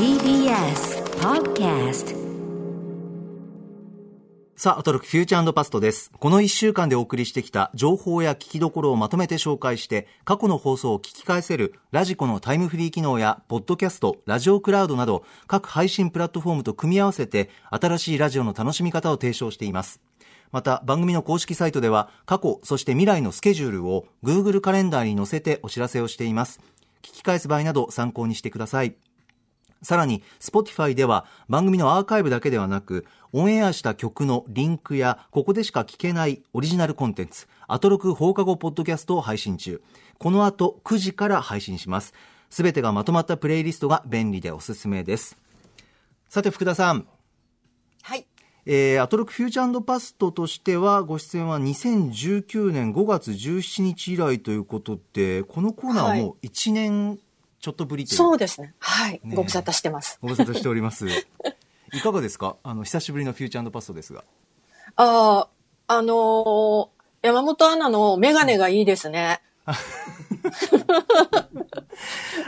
TBS Podcast さあ、アトロクフューチャーパストです。この1週間でお送りしてきた情報や聞きどころをまとめて紹介して、過去の放送を聞き返せるラジコのタイムフリー機能や、ポッドキャスト、ラジオクラウドなど、各配信プラットフォームと組み合わせて、新しいラジオの楽しみ方を提唱しています。また、番組の公式サイトでは、過去、そして未来のスケジュールを Google カレンダーに載せてお知らせをしています。聞き返す場合など参考にしてください。さらに、Spotify では番組のアーカイブだけではなく、オンエアした曲のリンクや、ここでしか聞けないオリジナルコンテンツ、アトロク放課後ポッドキャストを配信中。この後9時から配信します。すべてがまとまったプレイリストが便利でおすすめです。さて、福田さん。はい。えー、アトロクフューチャーパストとしては、ご出演は2019年5月17日以来ということで、このコーナーはもう1年ちょっとぶりというそうですね。はい。ねご無沙汰してます。ご無沙汰しております。いかがですか？あの、久しぶりのフューチャーパストですが。ああ、あのー山本アナのメガネがいいですね。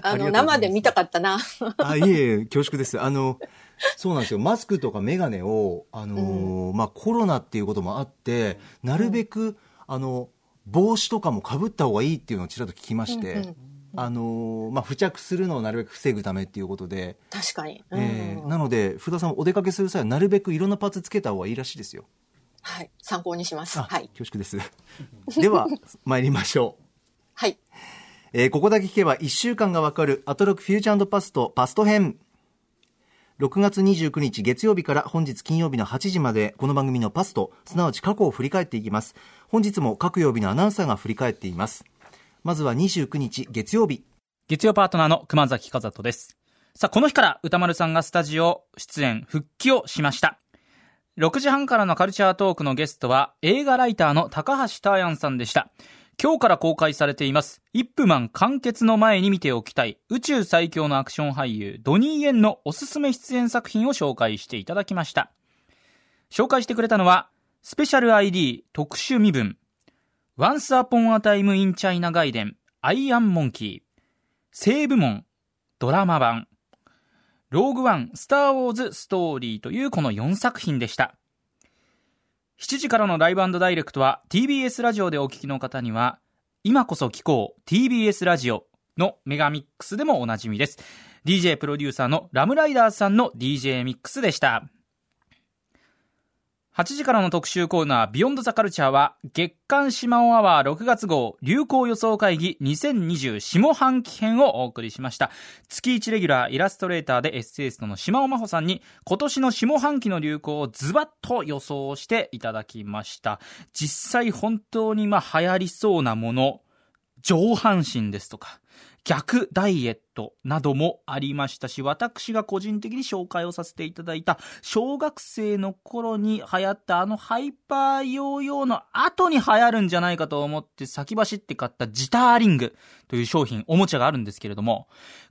あ の、生で見たかったな。あ、いえいえ、恐縮です。あの、そうなんですよ。マスクとかメガネを、あのーまあ、コロナっていうこともあって、なるべく、あの、帽子とかも被った方がいいっていうのをちらっと聞きまして、うんうんあのーまあ、付着するのをなるべく防ぐためっていうことで、確かに。うんえーなので、福田さんお出かけする際はなるべくいろんなパーツつけた方がいいらしいですよ。はい。参考にします。あ、はい。恐縮です。では、参りましょう。はい。えーここだけ聞けば1週間がわかるアトロクフューチャーパストパスト編。6月29日月曜日から本日金曜日の8時までこの番組のパスト、すなわち過去を振り返っていきます。本日も各曜日のアナウンサーが振り返っています。まずは29日月曜日。月曜パートナーの熊崎和人です。さあ、この日から歌丸さんがスタジオ出演復帰をしました。6時半からのカルチャートークのゲストは映画ライターの高橋ターヤンさんでした。今日から公開されています、イップマン完結の前に見ておきたい宇宙最強のアクション俳優ドニー・エンのおすすめ出演作品を紹介していただきました。紹介してくれたのは、スペシャル ID 特殊身分、Once Upon a Time in China 外伝、アイアンモンキー、西部門、ドラマ版、ローグワン、スター・ウォーズ・ストーリーというこの4作品でした。7時からのライブダイレクトは TBS ラジオでお聞きの方には、今こそ聞こう TBS ラジオのメガミックスでもおなじみです。DJ プロデューサーのラムライダーさんの DJ ミックスでした。8時からの特集コーナー、ビヨンドザカルチャーは、月刊シマオアワー6月号、流行予想会議2020下半期編をお送りしました。月1レギュラー、イラストレーターでエッセイストの島尾真帆さんに、今年の下半期の流行をズバッと予想していただきました。実際本当にまあ流行りそうなもの、上半身ですとか、逆ダイエットなどもありましたし、私が個人的に紹介をさせていただいた、小学生の頃に流行ったあのハイパーヨーヨーの後に流行るんじゃないかと思って先走って買ったジターリングという商品、おもちゃがあるんですけれども、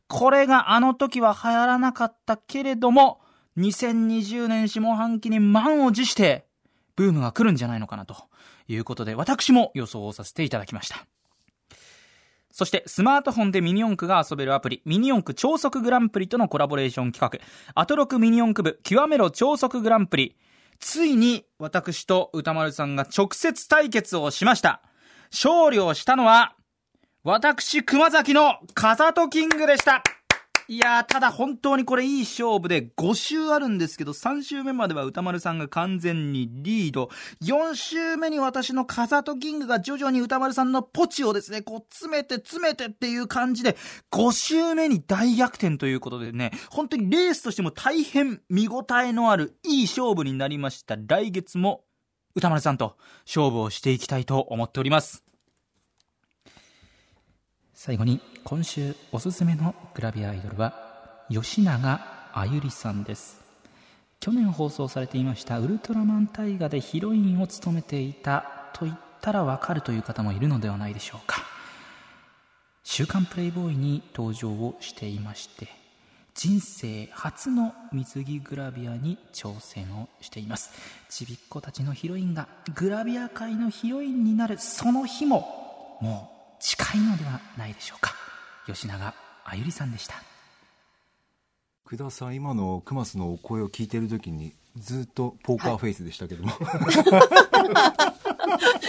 これがあの時は流行らなかったけれども、2020年下半期に満を持して、ブームが来るんじゃないのかなということで、私も予想をさせていただきました。そして、スマートフォンでミニ四駆が遊べるアプリ、ミニ四駆超速グランプリとのコラボレーション企画、アトロクミニ四駆部、極めろ超速グランプリ。ついに、私と歌丸さんが直接対決をしました。勝利をしたのは、私、熊崎の風とキングでした。いやー、ただ本当にこれいい勝負で5周あるんですけど、3周目までは歌丸さんが完全にリード。4周目に私のカザトキングが徐々に歌丸さんのポチをですね、こう詰めて詰めてっていう感じで、5周目に大逆転ということでね、本当にレースとしても大変見応えのあるいい勝負になりました。来月も歌丸さんと勝負をしていきたいと思っております。最後に今週おすすめのグラビアアイドルは吉永あゆりさんです。去年放送されていましたウルトラマン大河でヒロインを務めていたと言ったらわかるという方もいるのではないでしょうか。週刊プレイボーイに登場をしていまして人生初の水着グラビアに挑戦をしています。ちびっ子たちのヒロインがグラビア界のヒロインになるその日ももう近いのではないでしょうか。吉永あゆりさんでした。福田さん今のクマスのお声を聞いてるときにずっとポーカーフェイスでしたけども、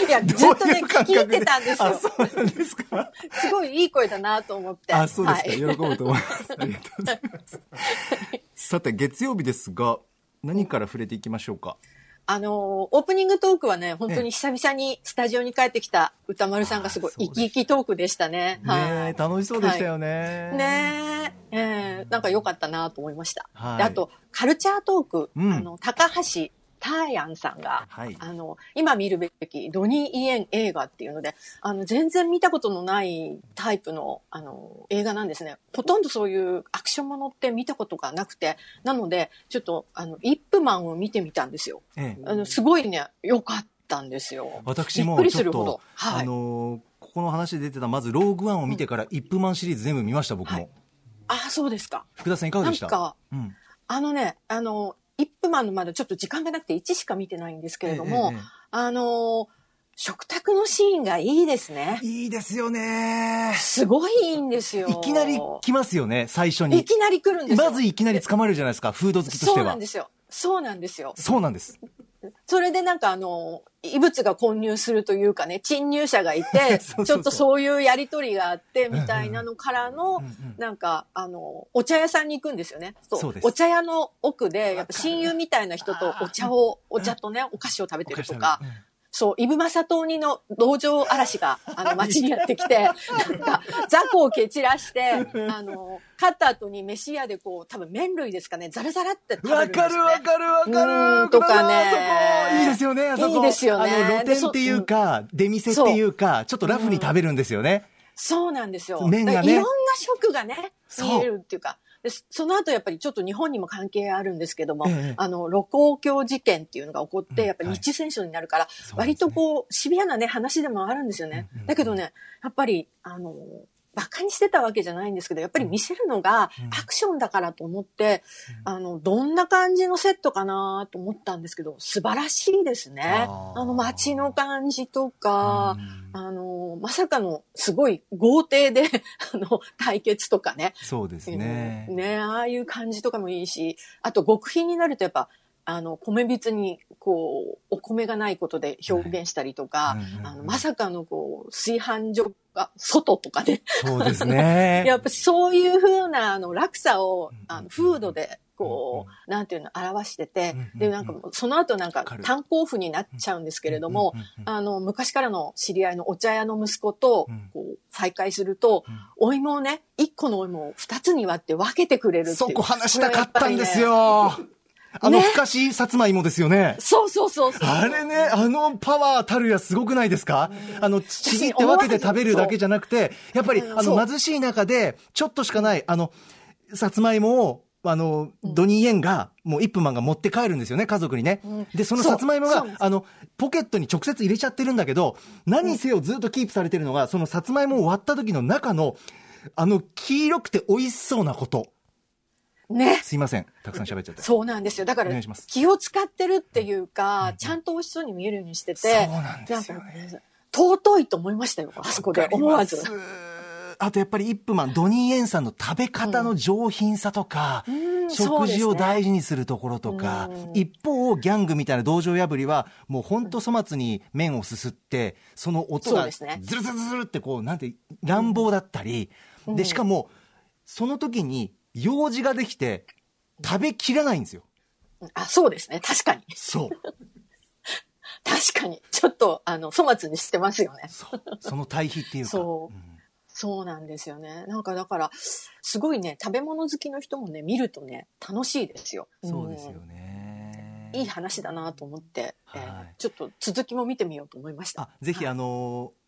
いや、ずっとね、聞いてたんですあよ。そうなんですか？すごいいい声だなと思って。あそうですか、はい。喜ぶと思います。ありがとうございます。さて月曜日ですが何から触れていきましょうか？あのー、オープニングトークはね、本当に久々にスタジオに帰ってきた歌丸さんがすごい生き生きトークでしたね。ねはい。え楽しそうでしたよね、ねえ、えーなんか良かったなと思いました。はい。であと、カルチャートーク、うん。あの、高橋ターヤンさんが、はいあの、今見るべきドニー・イエン映画っていうので、あの、全然見たことのないタイプの、あの、映画なんですね。ほとんどそういうアクションものって見たことがなくて、なので、ちょっと、あの、イップマンを見てみたんですよ。ええあの、すごいね、良かったんですよ。私もびっくりするほど。、はい。あのーここの話で出てたまずローグワンを見てからイップマンシリーズ全部見ました僕も、はいあ、そうですか。福田さんいかがでした？なんか、うんあのね、あの、イップマンのまだちょっと時間がなくて1しか見てないんですけれども、えええあの、食卓のシーンがいいですねえ。いいですよねすごいいいんですよ。いきなり来ますよね最初いにきなり来るんですよ。まずいきなり捕まるじゃないですかフード好きとしてそうなはんですよ。そうなんですよ。そうなんですそれでなんかあの、異物が混入するというかね、侵入者がいて、そうそうそう。ちょっとそういうやりとりがあって、みたいなのからの、うんうんなんか、あの、お茶屋さんに行くんですよね。そう。お茶屋の奥で、やっぱ親友みたいな人とお茶を、お茶とね、お菓子を食べてるとか、うんそう、イブマサトウニの道場嵐が、あの、街にやってきて、なんか、雑魚を蹴散らして、あの、勝った後に飯屋でこう、多分麺類ですかね、ザラザラって食べるんわ。かるわかるわかうるんとかね。いいですよねあそこ。いいですよね。あの露店っていうか出店っていうかちょっとラフに食べるんですよね。そうなんですよ。麺がね。いろんな食がね、見えるっていうか。でそその後やっぱりちょっと日本にも関係あるんですけども、ええ。あの、露光橋事件っていうのが起こって、うん。やっぱり日中戦争になるから、割とこう、シビアなね、話でもあるんですよね。だけどね、やっぱり、あの、馬鹿にしてたわけじゃないんですけど、やっぱり見せるのがうん。アクションだからと思って、あの、どんな感じのセットかなと思ったんですけど、素晴らしいですね。あの街の感じとか、うん。あの、まさかのすごい豪邸で、あの、対決とかね。そうですね。ね、ああいう感じとかもいいし、あと極貧になるとやっぱ、あの、米びつに、こう、お米がないことで表現したりとか、はい。うんうんうん。あの、まさかのこう、炊飯所が外とかね。そうですね。やっぱそういう風な、あの、落差をあの、風土で、こう、なんていうの、表してて。で、なんかその後なんか炭鉱夫になっちゃうんですけれどもあの、昔からの知り合いのお茶屋の息子とうん、こう、再会すると、うん。お芋をね、一個のお芋を二つに割って分けてくれるっていう。そこ話したかったんですよあのねふかしさつまいもですよね。そうそうそう。あれね、あのパワーたるやすごくないですか？あの、ちぎって分けて食べるだけじゃなくて、やっぱり、あの、貧しい中で、ちょっとしかない、あの、さつまいもを、あの、ドニー・イエンが、もうイップマンが持って帰るんですよね、家族にねうん。で、そのさつまいもがあの、ポケットに直接入れちゃってるんだけど、何せよずっとキープされてるのが、そのさつまいもを割った時の中の、あの、黄色くて美味しそうなこと。ね。すいません。たくさん喋っちゃって。そうなんですよ。だから気を使ってるっていううんうかん、ちゃんと美味しそうに見えるようにしてて、そうなんですよね尊いと思いましたよ、あそこで思わず。あとやっぱりイップマン、ドニー・エンさんの食べ方の上品さとか、うん食事を大事事にするところとか、うん一方、ギャングみたいな道場破りは、もう本当粗末に麺をすすって、その音がズルズルズルってこう、なんて、乱暴だったり、うんで、しかも、その時に用事ができて、食べきらないんですよ。あ、そうですね。確かに。そう。確かに。ちょっと、あの、粗末にしてますよね。そう。その対比っていうか。そううんそうなんですよね。なんかだから、すごいね、食べ物好きの人もね、見るとね、楽しいですよ。そうですよんね。いい話だなと思って、えーはいちょっと続きも見てみようと思いました。あぜひはいあのー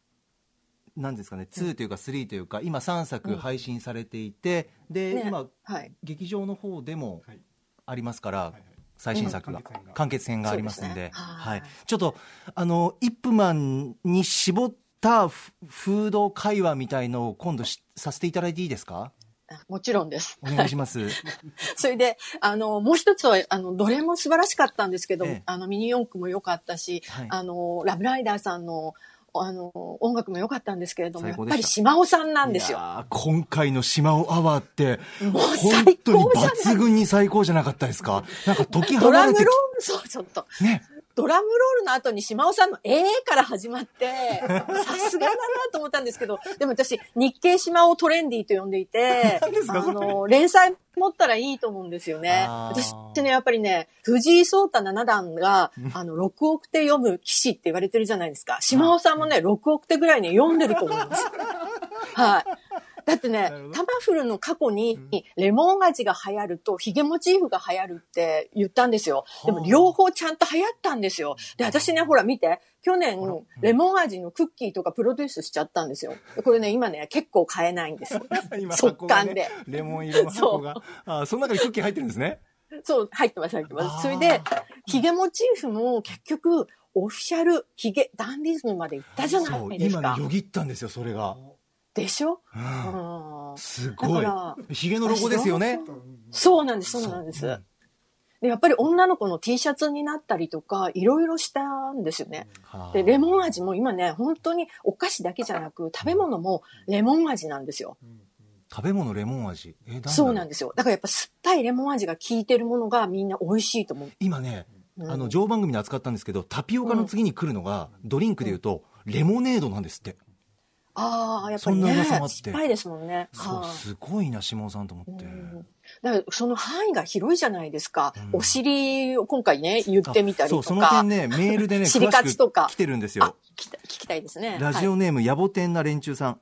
なんですかね2というか3というか今3作配信されていて、で、ね今はい。劇場の方でもはい。ありますから、はいはい。最新作が、完結編が。完結編がありますんで。ですね。ははい。い、ちょっとあのイップマンに絞ったフフード会話みたいのを今度しさせていただいていいですか？あもちろんです。お願いします。それで、あの、もう一つは、あの、どれも素晴らしかったんですけど、ええ。あの、ミニ四駆も良かったし、はい。あの、ラブライダーさんのあの、音楽も良かったんですけれども、やっぱり島尾さんなんですよ。今回の島尾アワーって、もう本最当に抜群に最高じゃなかったですか？なんか時ドラ離れてムロール、そう、ちょっと。き、ね。ドラムロールの後に島尾さんのええから始まって、さすがだなと思ったんですけど、でも私、日経島尾トレンディと呼んでいて、あの、連載持ったらいいと思うんですよね。あー私ね、やっぱりね、藤井聡太七段が、あの、6億手読む棋士って言われてるじゃないですか。島尾さんもね、6億手ぐらいね、読んでると思うんですよ。はい。だってねタマフルの過去に、レモン味が流行ると、ヒゲモチーフが流行るって言ったんですよ。でも、両方ちゃんと流行ったんですよ。で、私ね、ほら見て、去年、レモン味のクッキーとかプロデュースしちゃったんですよ。これね、今ね、結構買えないんですよ。今速乾で。レモン色の箱が。あーその中にクッキー入ってるんですね。そう、入ってます、入ってます。それで、ヒゲモチーフも結局、オフィシャルヒゲ、ダンディズムまで行ったじゃないですか今ね、。よぎったんですよ、それが。でしょ？うんうんすごい。ヒゲのロゴですよね。そうなんです、そうなんです。で、やっぱり女の子の T シャツになったりとか、いろいろしたんですよね。はあで、レモン味も今ね、本当にお菓子だけじゃなく、食べ物もレモン味なんですよ。食べ物レモン味。え、そうなんでですよ。だからやっぱ酸っぱいレモン味が効いてるものがみんな美味しいと思う。今ね、うんあの、常番組で扱ったんですけど、タピオカの次に来るのが、ドリンクで言うと、レモネードなんですって。ああ、やっぱりね、そんな噂もあっですもんね。そう、はいすごいな、下尾さんと思って。うんだからその範囲が広いじゃないですか。うんお尻を今回ね、言ってみたりとそう、か。その点ね、メールでね、尻詳し来てるんですあよ。聞きたいですね。ラジはいオネーム、野暮天な連中さん。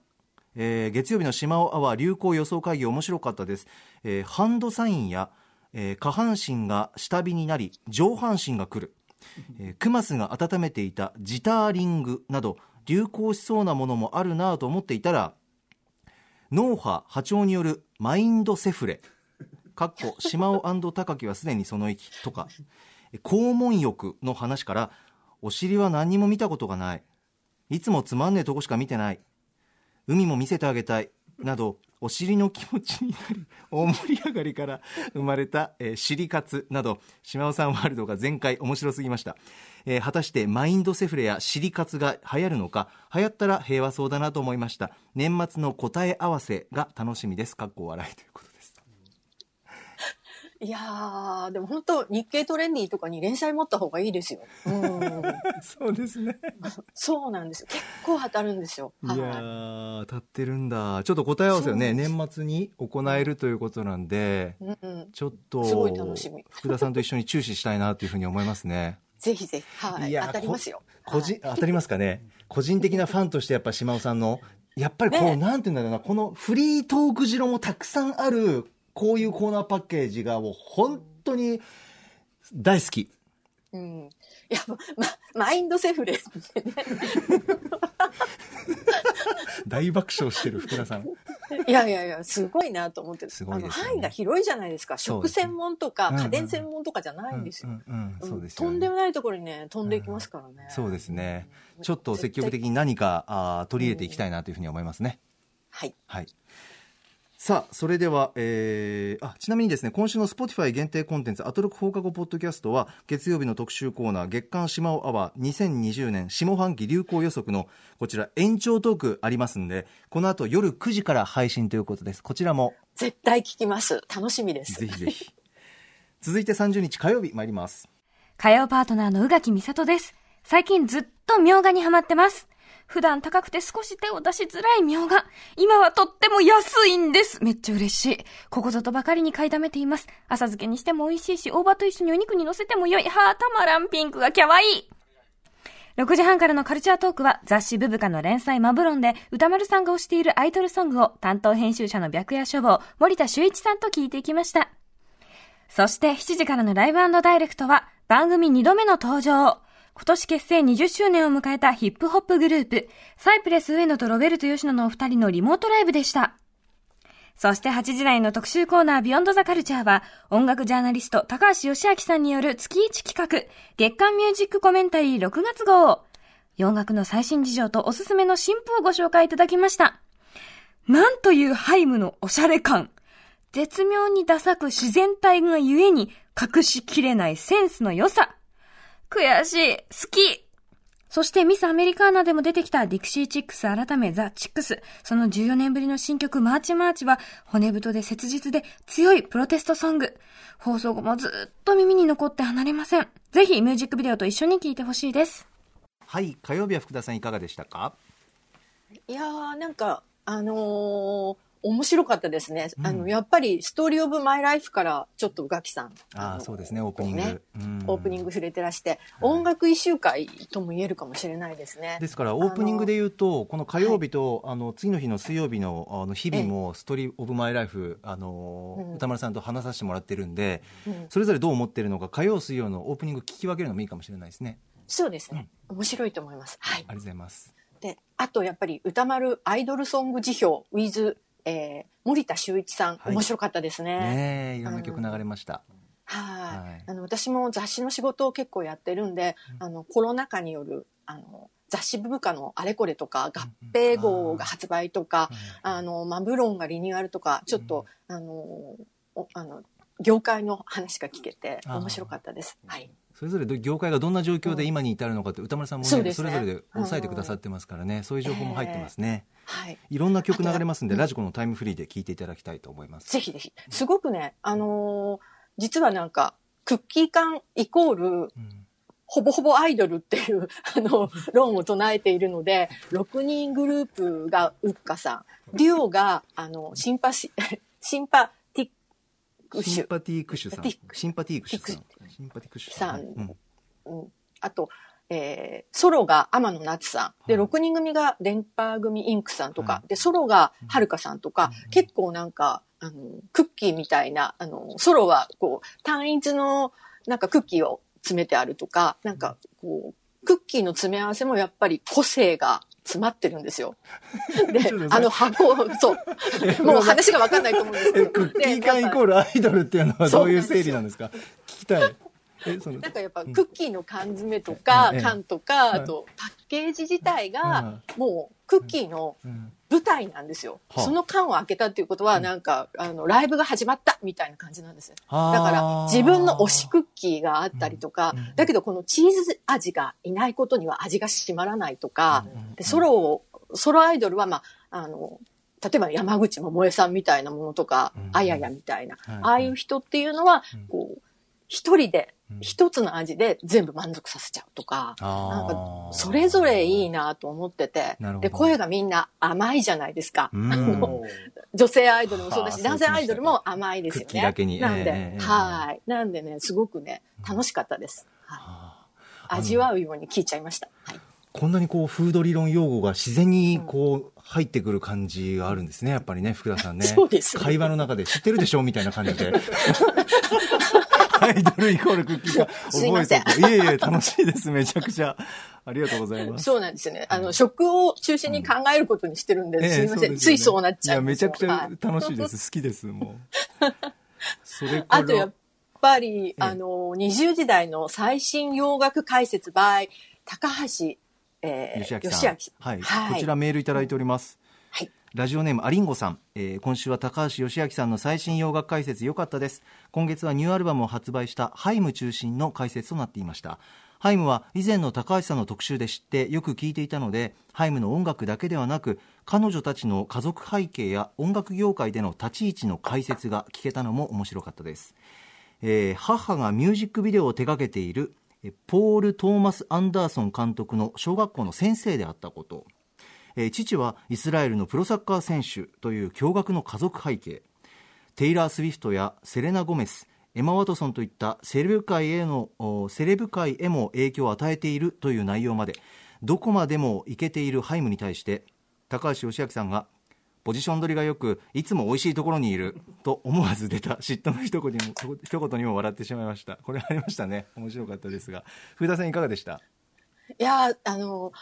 えー月曜日の島尾アワー流行予想会議面白かったです。えーハンドサインや、えー下半身が下火になり、上半身が来る。えークマスが温めていたジターリングなど、流行しそうなものもあるなと思っていたら、脳波波長によるマインドセフレ。かっこ、島尾高木はすでにその域とか、肛門浴の話から、お尻は何にも見たことがない。いつもつまんねえとこしか見てない。海も見せてあげたい。など、お尻の気持ちになり、大盛り上がりから生まれた、えー、尻活など、島尾さんワールドが全開面白すぎました。えー果たしてマインドセフレや尻活が流行るのか、流行ったら平和そうだなと思いました。年末の答え合わせが楽しみです。かっこ笑いということ。いやー、でも本当日経トレンディとかに連載持った方がいいですよ。うん。そうですね。そうなんですよ。結構当たるんですよ。いやはい。ー、当たってるんだ。ちょっと答え合わせをね、年末に行えるということなんで、うんうん。ちょっと、すごい楽しみ福田さんと一緒に注視したいなというふうに思いますね。ぜひぜひ。はい。いや当たりますよ。個人、当たりますかね。個人的なファンとしてやっぱ島尾さんの、やっぱりこう、ねなんていうんだろうな、このフリートーク汁もたくさんある、こういうコーナーパッケージがもう本当に大好き。うん。いや、ま、マインドセフレね。大爆笑してる福田さん。いやいやいや、すごいなと思ってる。すごいですよねあの範囲が広いじゃないですか。食専門とかうんうん家電専門とかじゃないんですよ。とんでもないところにね、飛んでいきますからね。そうですね。ちょっと積極的に何かあー取り入れていきたいなというふうに思いますね。はい。はい。さあ、それでは、えー、あ、ちなみにですね、今週の Spotify 限定コンテンツ、アトロク放課後ポッドキャストは、月曜日の特集コーナー、月刊島尾アワー2020年下半期流行予測の、こちら延長トークありますんで、この後夜9時から配信ということです。こちらも、絶対聞きます。楽しみです。ぜひぜひ。続いて30日火曜日参ります。火曜パートナーの宇垣美里です。最近ずっとみょうがにハマってます。普段高くて少し手を出しづらいみょうが。今はとっても安いんです。めっちゃ嬉しい。ここぞとばかりに買いだめています。浅漬けにしても美味しいし、大葉と一緒にお肉に乗せても良い。はあ、たまらんピンクがキャワイイ。6時半からのカルチャートークは雑誌ブブカの連載マブロンで歌丸さんが推しているアイドルソングを担当編集者の白夜書房森田修一さんと聞いていきました。そして7時からのライブダイレクトは番組2度目の登場。今年結成20周年を迎えたヒップホップグループ、サイプレス上野とロベルト吉野のお二人のリモートライブでした。そして8時台の特集コーナービヨンドザカルチャーは音楽ジャーナリスト高橋義明さんによる月1企画月間ミュージックコメンタリー6月号。洋楽の最新事情とおすすめの新譜をご紹介いただきました。なんというハイムのおしゃれ感。絶妙にダサく自然体がゆえに隠しきれないセンスの良さ。悔しい。好き。そしてミスアメリカーナでも出てきたディクシーチックス改めザ・チックス。その14年ぶりの新曲マーチマーチは骨太で切実で強いプロテストソング。放送後もずっと耳に残って離れません。ぜひミュージックビデオと一緒に聴いてほしいです。はい火曜日は福田さんいかがでしたか？いやー、なんか、あのー面白かったですね。うんあの、やっぱり、ストーリーオブマイライフから、ちょっと宇垣さん。ああのそうですねオープニング、ねうんオープニング触れてらして、音楽一周会とも言えるかもしれないですね。ですからオープニングで言うとこの火曜日と、あの次の日の水曜日のあの日々も「ストーリー・オブ・マイ・ライフ」あの、うん歌丸さんと話させてもらってるんでうんそれぞれどう思ってるのか火曜水曜のオープニング聞き分けるのもいいかもしれないですねそうですね。面白いと思います。はいあり。がとうございますで、あとやっぱり歌丸アイドルソング辞表 with、えー、森田修一さん、はい。面白かったですね。ねえいろんな曲流れました、はい、はい。あの私も雑誌の仕事を結構やってるんで、あのコロナ禍によるあの雑誌部下のあれこれとか合併号が発売とか、あのマブロンがリニューアルとかちょっと、あのおあの業界の話が聞けて面白かったです。はい。それぞれど業界がどんな状況で今に至るのかって歌丸さんもねそれぞれで抑えてくださってますからね。そういう情報も入ってますね、はい。いろんな曲流れますんでラジコのタイムフリーで聴いていただきたいと思います。ぜひぜひ。すごくね、あのー実はなんか、クッキー缶イコール、うんほぼほぼアイドルっていう、あの、論を唱えているので、6人グループがウッカさん、デュオが、あの、シンパシ、シンパティックシュ。シンパティクシュさん。シンパティクシュさん。シンパティクシュさん。うん。うん、あと、えーソロが天野夏さん。で、はい。6人組が電波組インクさんとか、はい。で、ソロがはるかさんとか、うん。結構なんか、あの、クッキーみたいな、あの、ソロは、こう、単一の、なんかクッキーを詰めてあるとか、なんか、こう、クッキーの詰め合わせもやっぱり個性が詰まってるんですよ。であの箱を、そう。もう話がわかんないと思うんですけど。えクッキー缶イコールアイドルっていうのはどういう整理なんですか？聞きたいなんかやっぱクッキーの缶詰とかうん。缶とか、あとパッケージ自体がもうクッキーのうん。舞台なんですよ。はあ。その缶を開けたっていうことはなんかあのライブが始まったみたいな感じなんです。だから自分の推しクッキーがあったりとかだけどこのチーズ味がいないことには味が締まらないとか、ソロを、ソロアイドルはまあ、あの、例えば山口百恵さんみたいなものとかうん、あややみたいな、はい。ああいう人っていうのはうん、こう、一人でうん、一つの味で全部満足させちゃうとか、なんかそれぞれいいなと思っててで、声がみんな甘いじゃないですか。女性アイドルもそうだし、はあ男性アイドルも甘いですよね。なんで、はい。なんでね、すごくね、楽しかったです。はい味わうように聞いちゃいました。はい。こんなにこうフード理論用語が自然にこう入ってくる感じがあるんですね。やっぱりね福田さんね。そうですね。会話の中で知ってるでしょみたいな感じで。アイドルイコールクッキーが覚えていえいえ楽しいです。めちゃくちゃ。ありがとうございます。そうなんですよね。あの、食を中心に考えることにしてるんで、ええすいません。うですよね。ついそうなっちゃうんいやめちゃくちゃはい。楽しいです、好きですもう。それあとやっぱり、えあの、20時代の最新洋楽解説 by 高橋、えー、吉明さん。はい、はい。こちらメールいただいております、はい。ラジオネームアリンゴさん、えー今週は高橋義明さんの最新洋楽解説良かったです。今月はニューアルバムを発売したハイム中心の解説となっていました。ハイムは以前の高橋さんの特集で知ってよく聞いていたのでハイムの音楽だけではなく彼女たちの家族背景や音楽業界での立ち位置の解説が聞けたのも面白かったです。えー母がミュージックビデオを手掛けているえーポール・トーマス・アンダーソン監督の小学校の先生であったこと、父はイスラエルのプロサッカー選手という驚愕の家族背景。テイラー・スウィフトやセレナ・ゴメスエマ・ワトソンといったセレブ界へのセレブ界へも影響を与えているという内容までどこまでもいけているハイムに対して高橋義明さんがポジション取りがよくいつも美味しいところにいると思わず出た嫉妬の一言にも一言にも笑ってしまいました。これありましたね。面白かったですが。福田さんいかがでした？いや、あの、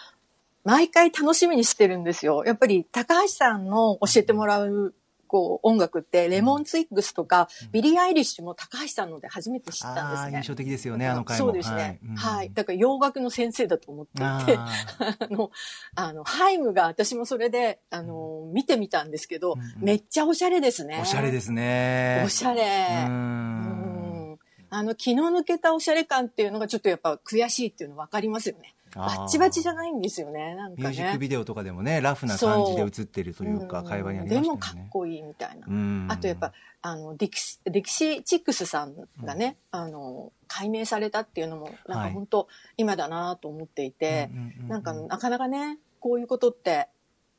毎回楽しみにしてるんですよ。やっぱり高橋さんの教えてもらう、こう、音楽って、レモンツイッグスとか、ビリー・アイリッシュも高橋さんので初めて知ったんですね。印象的ですよねあの回もそうですね。うんはい。だから洋楽の先生だと思っていて、あ あの、あの、ハイムが私もそれで、あの、見てみたんですけど、うんうんめっちゃおしゃれですね。ーおしゃれですねおしゃれ。ううんんあの、気の抜けたおしゃれ感っていうのがちょっとやっぱ悔しいっていうの分かりますよね。バッチバチじゃないんですよね。なんかね。ミュージックビデオとかでもね、ラフな感じで映ってるというか、ん会話にありましたよね。でもかっこいいみたいな。うん。あとやっぱ、あの、ディキシ、ディキシチックスさんがね、あの、解明されたっていうのも、なんはい。か本当、今だなと思っていて、うんうんうんうんなんかなかなかね、こういうことって、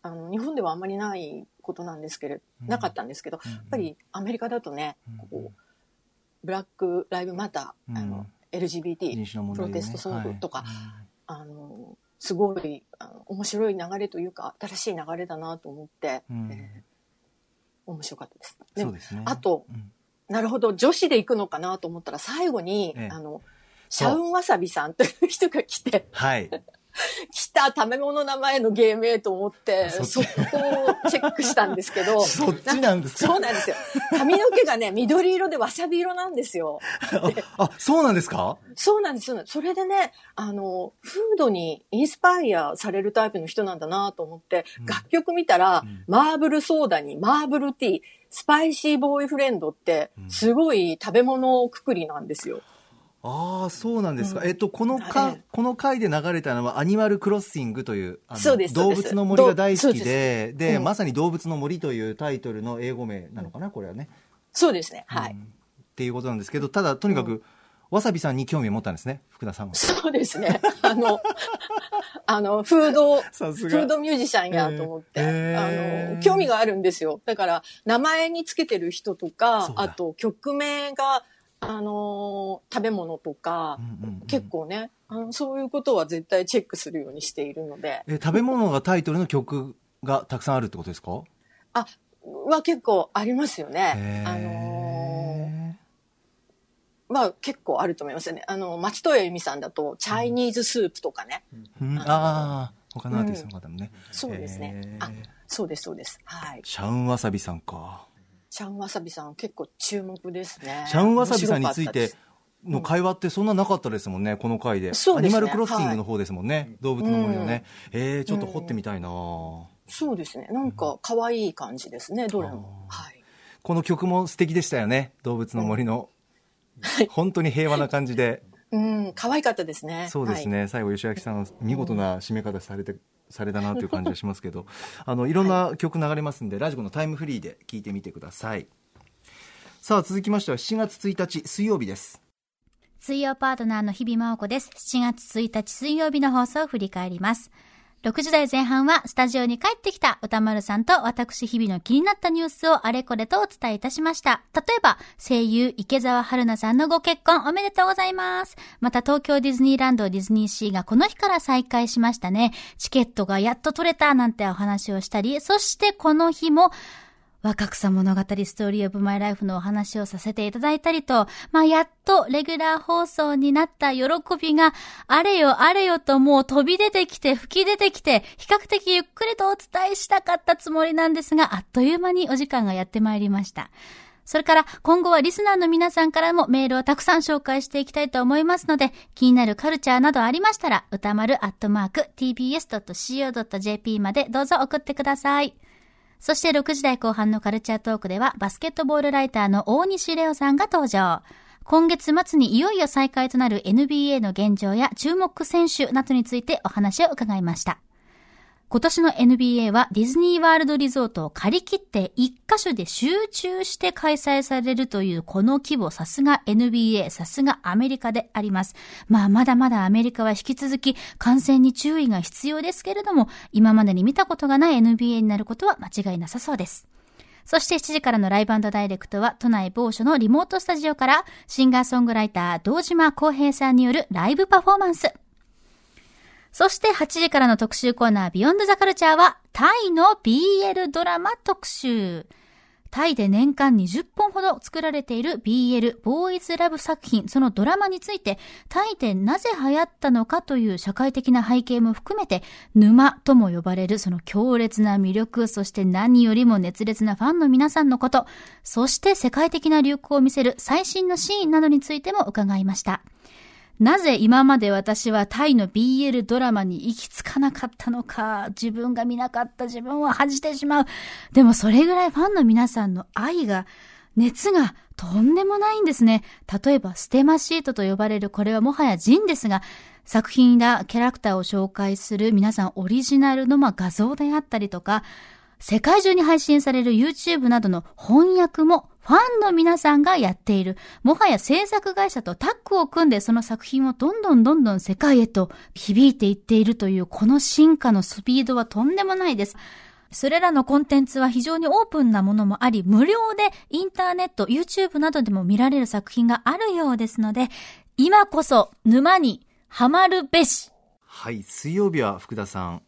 あの、日本ではあんまりないことなんですけれど、うん。なかったんですけど、うんやっぱりアメリカだとね、うんこう、ブラックライブマター、あうん。の、LGBT プロテストソングとか、はいあの、すごいあの面白い流れというか、新しい流れだなと思って、うんえー面白かったです。でもね。あとうんなるほど、女子で行くのかなと思ったら、最後に、ええあの、シャウンわさびさんという人が来て、はい。来た食べ物名前の芸名と思って、そこをチェックしたんですけど、そっちなんですか？そうなんですよ。髪の毛がね、緑色でわさび色なんですよ。あ、あそうなんですか？そうなんです。そうなんですそれでね、あの、フードにインスパイアされるタイプの人なんだなと思って、うん楽曲見たら、うんマーブルソーダにマーブルティー、スパイシーボーイフレンドってう、んすごい食べ物くくりなんですよ。ああ、そうなんですか。うんえっと、このえかえ、この回で流れたのは、アニマルクロッシングという、あの動物の森が大好きで、で、うんまさに動物の森というタイトルの英語名なのかな、これはね。そうですね。はい。うんっていうことなんですけど、ただ、とにかく、わさびさんに興味を持ったんですね、福田さんは。そうですね。あの、あの、フード、フードミュージシャンやと思って、えーあの、興味があるんですよ。だから、名前につけてる人とかあと曲名が、あの、食べ物とか、うんうんうん結構ねあの、そういうことは絶対チェックするようにしているので、え、食べ物がタイトルの曲がたくさんあるってことですか？あ、は結構ありますよねあのまあ結構あると思いますよね。あの、松任谷由実さんだと、チャイニーズスープとかね。うんああ、他のアーティストの方もね。そうですねあ、そうです、そうです。はい。シャウンわさびさんか。シャンわさびさん結構注目ですね。シャウンわさびさんについての会話ってそんななかったですもんね、この回で。そうですねアニマルクロッシングの方ですもんね。動物の森のね。えー、ちょっと掘ってみたいな、そうですね。なんか可愛い感じですね、どれも。はい。この曲も素敵でしたよね。動物の森の。本当に平和な感じで。うん、可愛かったですね。そうですね、最後吉明さん見事な締め方されて、されたなという感じがしますけど あのいろんな曲流れますんで、ラジコのタイムフリーで聞いてみてくださいさあ続きましては7月1日水曜日です水曜パートナーの日々真央子です。7月1日水曜日の放送を振り返ります。6時台前半はスタジオに帰ってきた歌丸さんと私日々の気になったニュースをあれこれとお伝えいたしました。例えば、声優池澤春菜さんのご結婚おめでとうございます。また東京ディズニーランドディズニーシーがこの日から再開しましたね。チケットがやっと取れたなんてお話をしたり、そしてこの日も若草物語ストーリーオブマイライフのお話をさせていただいたりと、まあ、やっとレギュラー放送になった喜びが、あれよあれよともう飛び出てきて吹き出てきて、比較的ゆっくりとお伝えしたかったつもりなんですが、あっという間にお時間がやってまいりました。それから今後はリスナーの皆さんからもメールをたくさん紹介していきたいと思いますので、気になるカルチャーなどありましたら、歌丸アットマーク tbs.co.jp までどうぞ送ってください。そして6時台後半のカルチャートークでは、バスケットボールライターの大西レオさんが登場。今月末にいよいよ再開となる NBA の現状や注目選手などについてお話を伺いました。今年の NBA はディズニーワールドリゾートを借り切って一箇所で集中して開催されるというこの規模さすが NBA さすがアメリカであります。まあまだまだアメリカは引き続き感染に注意が必要ですけれども今までに見たことがない NBA になることは間違いなさそうです。そして7時からのライブダイレクトは都内某所のリモートスタジオからシンガーソングライター堂島康平さんによるライブパフォーマンス。そして8時からの特集コーナービヨンドザカルチャーはタイの BL ドラマ特集。タイで年間20本ほど作られている BL、ボーイズラブ作品、そのドラマについて、タイでなぜ流行ったのかという社会的な背景も含めて、沼とも呼ばれるその強烈な魅力、そして何よりも熱烈なファンの皆さんのこと、そして世界的な流行を見せる最新のシーンなどについても伺いました。なぜ今まで私はタイの BL ドラマに行き着かなかったのか、自分が見なかった自分を恥じてしまう。でもそれぐらいファンの皆さんの愛が、熱がとんでもないんですね。例えばステマシートと呼ばれるこれはもはやジンですが、作品やキャラクターを紹介する皆さんオリジナルのま画像であったりとか、世界中に配信される YouTube などの翻訳もファンの皆さんがやっている。もはや制作会社とタッグを組んでその作品をどんどんどんどん世界へと響いていっているというこの進化のスピードはとんでもないです。それらのコンテンツは非常にオープンなものもあり、無料でインターネット、YouTube などでも見られる作品があるようですので、今こそ沼にはまるべし。はい、水曜日は福田さん、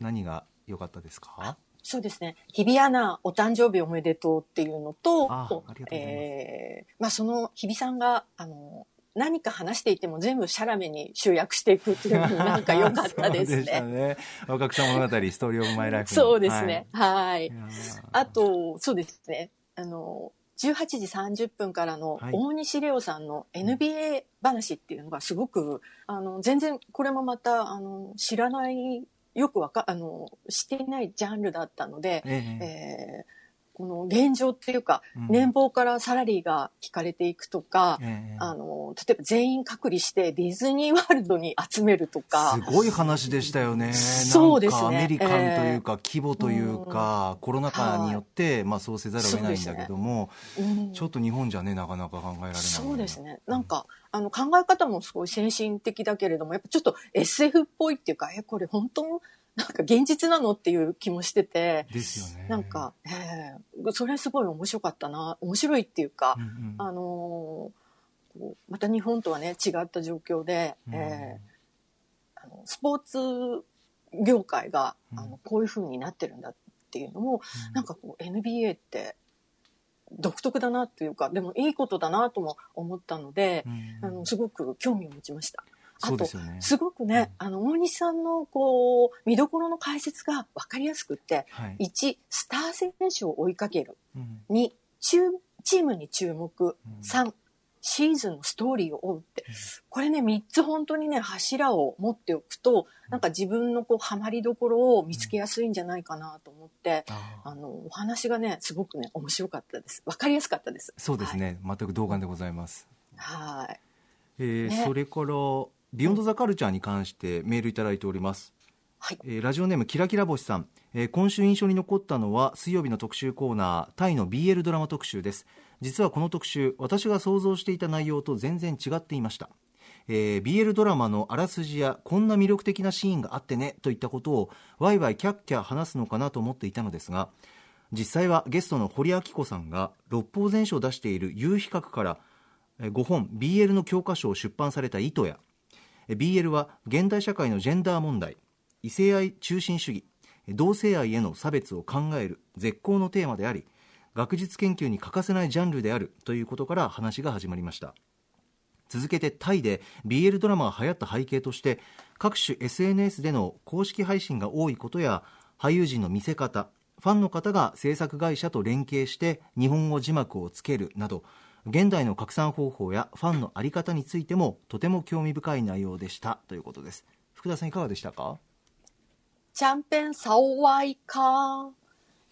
何が良かったですか？そうですね。日比アナ、お誕生日おめでとうっていうのと、あえーまあその日比さんが、あの、何か話していても全部シャラメに集約していくっていうのがなんか良かったですそうね。ね。若草物語、ストーリーオブマイライフ。そうですね。はい。はい。あと、そうですね。あの、18時30分からのはい大西レオさんの NBA 話っていうのがすごく、あの、全然これもまた、あの、知らない、よくわか、あの、していないジャンルだったので、ええ。えーこの現状っていうか、うん。年俸からサラリーが引かれていくとか、ええあの、例えば全員隔離してディズニーワールドに集めるとか。す、ごい話でしたよね。そうですね。アメリカンというか、規模というか、コロナ禍によって、まあそうせざるを得ないんだけども、うん。ちょっと日本じゃね、なかなか考えられない。そうですね。なんか、あの、考え方もすごい先進的だけれども、やっぱちょっと SF っぽいっていうか、え、これ本当なんか現実なのっていう気もしてて、ですよね。なんか、ええそれすごい面白かったな。面白いっていうかうん、うん、あのーこうまた日本とはね、違った状況で、うんええあのスポーツ業界が、うんあの、こういう風になってるんだっていうのも、なんかこう NBA って独特だなっていうか、でもいいことだなとも思ったので、うんあの、すごく興味を持ちました。あとすよね。すごくね、あの、大西さんの、こう、見どころの解説が分かりやすくって、はい。1、スター選手を追いかける。うん2、チュームに注目。うん3、シーズンのストーリーを追うって。これね、3つ本当にね、柱を持っておくと、なんか自分のこう、ハマりどころを見つけやすいんじゃないかなと思って、あーあの、お話がね、すごくね、面白かったです。分かりやすかったです。そうですね。全く同感でございます。はい。はい。えーねそれから、ビヨンドザカルチャーに関してメールいただいております。はい。えーラジオネームキラキラ星さん、えー今週印象に残ったのは水曜日の特集コーナータイの BL ドラマ特集です実はこの特集私が想像していた内容と全然違っていました、えー BL ドラマのあらすじやこんな魅力的なシーンがあってねといったことをワイワイキャッキャ話すのかなと思っていたのですが実際はゲストの堀明子さんが六法全書を出している有比較からえー5本 BL の教科書を出版された糸やえ BL は現代社会のジェンダー問題異性愛中心主義同性愛への差別を考える絶好のテーマであり学術研究に欠かせないジャンルであるということから話が始まりました。続けてタイで BL ドラマが流行った背景として各種 SNS での公式配信が多いことや俳優陣の見せ方ファンの方が制作会社と連携して日本語字幕をつけるなど現代の拡散方法やファンの在り方についてもとても興味深い内容でした。ということです。福田さんいかがでしたか？チャンペンサオワイカ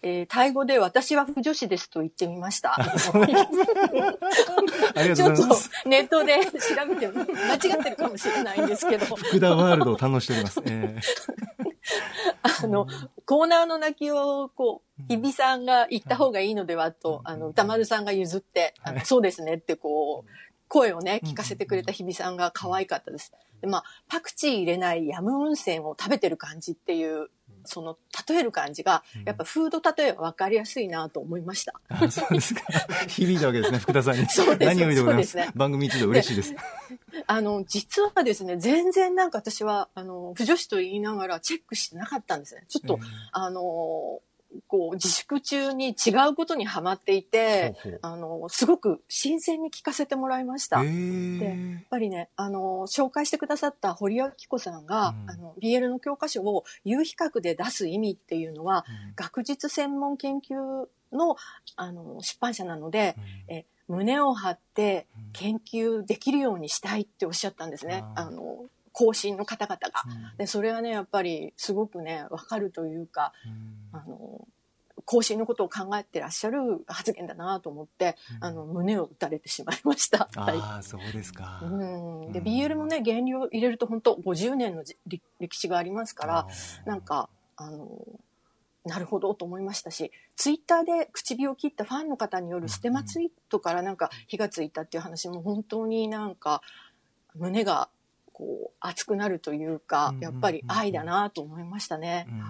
えータイ語で私は不女子ですと言ってみました。ちょっとネットで調べても間違ってるかもしれないんですけど、福田ワールドを堪能しております、えあの、コーナーの泣きを、こう、日比さんが言った方がいいのではと、あの、歌丸さんが譲って、あのそうですねってこう、声をね、聞かせてくれた日比さんが可愛かったです。で、まあ、パクチー入れないヤムウンセンを食べてる感じっていう、その、例える感じが、やっぱフード例えは分かりやすいなと思いました。ーあそうですか。響いたわけですね福田さんに。そうです。何よりでございますすね。番組一度嬉しいです。あの、実はですね、全然なんか私は、あの、不女子と言いながらチェックしてなかったんですね。ちょっと、あの、こう、自粛中に違うことにハマっていて、ほうほう。あの、すごく新鮮に聞かせてもらいました。えやっーぱりね、あの、紹介してくださった堀明子さんが、うん。あの、BL の教科書を有比較で出す意味っていうのは、うん。学術専門研究の、あの、出版社なので、うん。え胸を張ってうん。研究できるようにしたいっておっしゃったんですね。あの、後進の方々が。うんで、それはね、やっぱりすごくね、わかるというか、うんあの、更新のことを考えてらっしゃる発言だなと思って、あの、胸を打たれてしまいました。はい。ああ、そうですか。うん、で、うん BL もね、原料入れると本当50年の歴史がありますから、なんか、あの、なるほどと思いましたし、ツイッターで唇を切ったファンの方によるステマツイートからなんか火がついたっていう話も本当になんか胸がこう熱くなるというかうん、やっぱり愛だなと思いましたね。うん。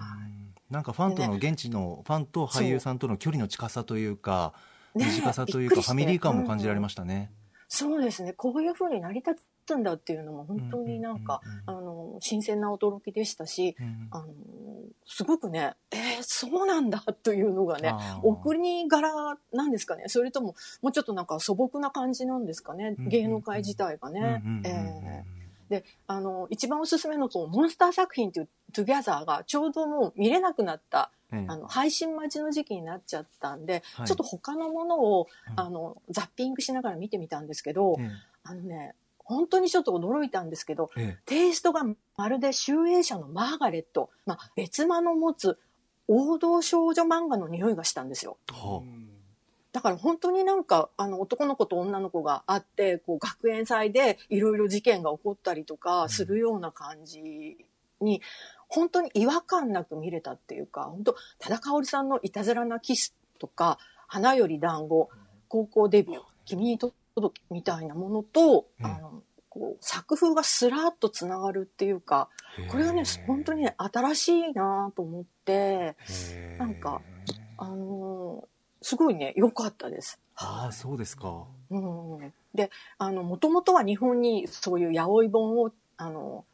なんかファンとの現地のファンと俳優さんとの距離の近さというかね短さというかファミリー感も感じられましたね。そうですね。こういう風に成り立つんだっていうのも本当になんか、うん。あの、新鮮な驚きでしたし、うん。あの、すごくね、えーそうなんだというのがね、あー。お国柄なんですかね。それとも、もうちょっとなんか素朴な感じなんですかね。うん芸能界自体がね。うん。えーで、あの、一番おすすめのそのモンスター作品っていうトゥギャザーがちょうどもう見れなくなった、ええあの、配信待ちの時期になっちゃったんで、はい。ちょっと他のものを、うん。あの、ザッピングしながら見てみたんですけど、えあのね、本当にちょっと驚いたんですけど、ええ。テイストがまるで集英社のマーガレット、まあ、別間の持つ王道少女漫画の匂いがしたんですよ。えはだから本当になんか、あの、男の子と女の子が会って、こう、学園祭でいろいろ事件が起こったりとかするような感じに、本当に違和感なく見れたっていうか、本当、多田香織さんのいたずらなキスとか、花より団子、高校デビュー、君に届けみたいなものと、うん。あの、こう、作風がスラーっとつながるっていうか、あこれがね、本当にね、新しいなと思って、なんかあのーすごいね、良かったです。ああそうですか。うん、で、あの、もともとは日本にそういう八百本を、あの、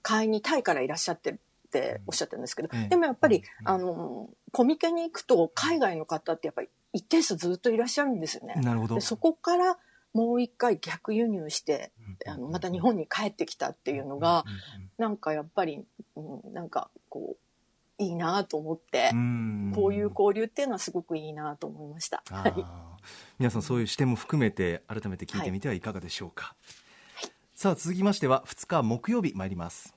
買いにタイからいらっしゃってっておっしゃってるんですけど、ええでもやっぱり、うんあの、コミケに行くと海外の方ってやっぱり一定数ずっといらっしゃるんですよね。なるほどで。そこからもう一回逆輸入して、あの、また日本に帰ってきたっていうのが、なんかやっぱり、うん、なんかこう、いいなと思って、うんこういう交流っていうのはすごくいいなと思いました。あはい。ー皆さんそういう視点も含めて改めて聞いてみてはいかがでしょうか、さあ続きましては2日木曜日参ります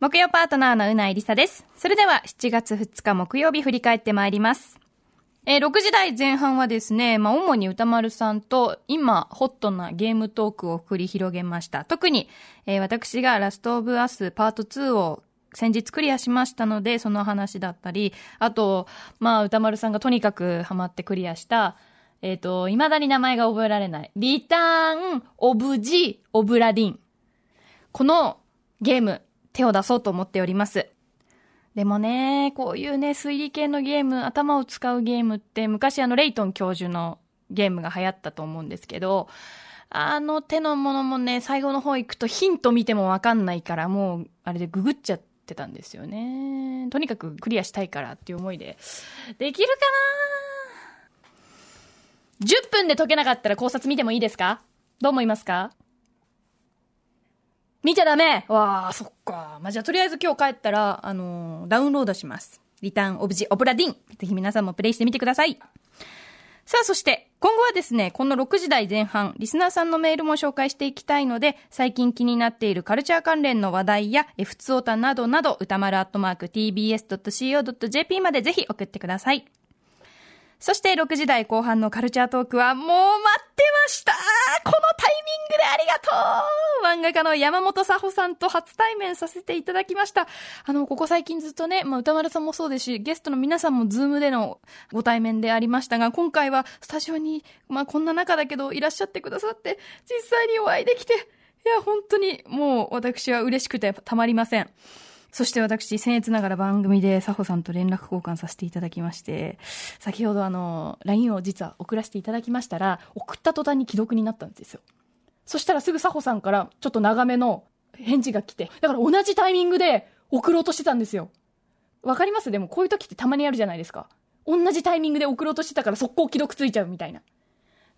木曜パートナーのうないりさです。それでは7月2日木曜日振り返ってまいります。えー6時台前半はですね、まあ、主に歌丸さんと今ホットなゲームトークを繰り広げました。特に、えー私がラストオブアスパート2を先日クリアしましたので、その話だったり、あと、まあ、歌丸さんがとにかくハマってクリアした、えっ、と、未だに名前が覚えられない。リターン・オブ・ジ・オブラディン。このゲーム、手を出そうと思っております。でもね、こういうね、推理系のゲーム、頭を使うゲームって、昔あの、レイトン教授のゲームが流行ったと思うんですけど、あの手のものもね、最後の方行くとヒント見てもわかんないから、もう、あれでググっちゃってたんですよね。とにかくクリアしたいからっていう思いで。できるかな ?10 分で解けなかったら考察見てもいいですか？どう思いますか？見ちゃダメわあ、そっか。まあ、じゃあとりあえず今日帰ったら、あのーダウンロードします。リターンオブジオブラディン。ぜひ皆さんもプレイしてみてください。さあ、そして、今後はですね、この6時台前半、リスナーさんのメールも紹介していきたいので、最近気になっているカルチャー関連の話題や、F ツオタなどなど、歌丸アットマーク tbs.co.jp までぜひ送ってください。そして6時台後半のカルチャートークはもう待ってましたこのタイミングでありがとう漫画家の山本佐穂さんと初対面させていただきました。あの、ここ最近ずっとね、まあ、歌丸さんもそうですし、ゲストの皆さんもズームでのご対面でありましたが、今回はスタジオに、まあ、こんな中だけどいらっしゃってくださって、実際にお会いできて、いや、本当にもう私は嬉しくてたまりません。そして私、僭越ながら番組で佐穂さんと連絡交換させていただきまして、先ほどあの、LINE を実は送らせていただきましたら、送った途端に既読になったんですよ。そしたらすぐ佐穂さんからちょっと長めの返事が来て、だから同じタイミングで送ろうとしてたんですよ。わかります？でもこういう時ってたまにあるじゃないですか。同じタイミングで送ろうとしてたから速攻既読ついちゃうみたいな。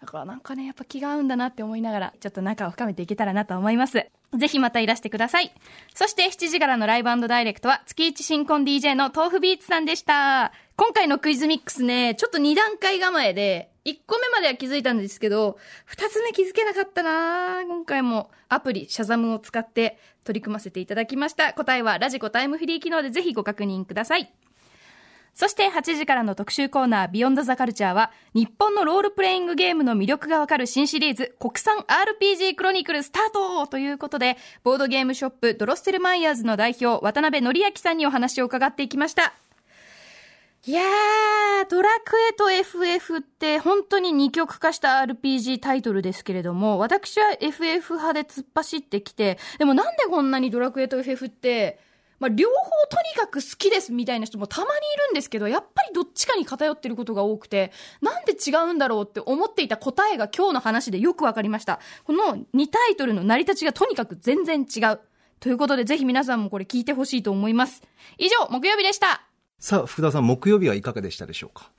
だからなんかね、やっぱ気が合うんだなって思いながら、ちょっと仲を深めていけたらなと思います。ぜひまたいらしてください。そして7時からのライブダイレクトは月一新婚 DJ の豆腐ビーツさんでした。今回のクイズミックスね、ちょっと2段階構えで、1個目までは気づいたんですけど、2つ目気づけなかったな今回もアプリ、シャザムを使って取り組ませていただきました。答えはラジコタイムフリー機能でぜひご確認ください。そして8時からの特集コーナービヨンドザカルチャーは日本のロールプレイングゲームの魅力がわかる新シリーズ国産 RPG クロニクルスタートということでボードゲームショップドロッセルマイヤーズの代表渡辺則明さんにお話を伺っていきました。いやー、ドラクエと FF って本当に二極化した RPG タイトルですけれども、私は FF 派で突っ走ってきて、でもなんでこんなにドラクエと FF って、まあ、両方とにかく好きですみたいな人もたまにいるんですけど、やっぱりどっちかに偏ってることが多くて、なんで違うんだろうって思っていた答えが今日の話でよくわかりました。この2タイトルの成り立ちがとにかく全然違う。ということで、ぜひ皆さんもこれ聞いてほしいと思います。以上、木曜日でした。さあ、福田さん、木曜日はいかがでしたでしょうか？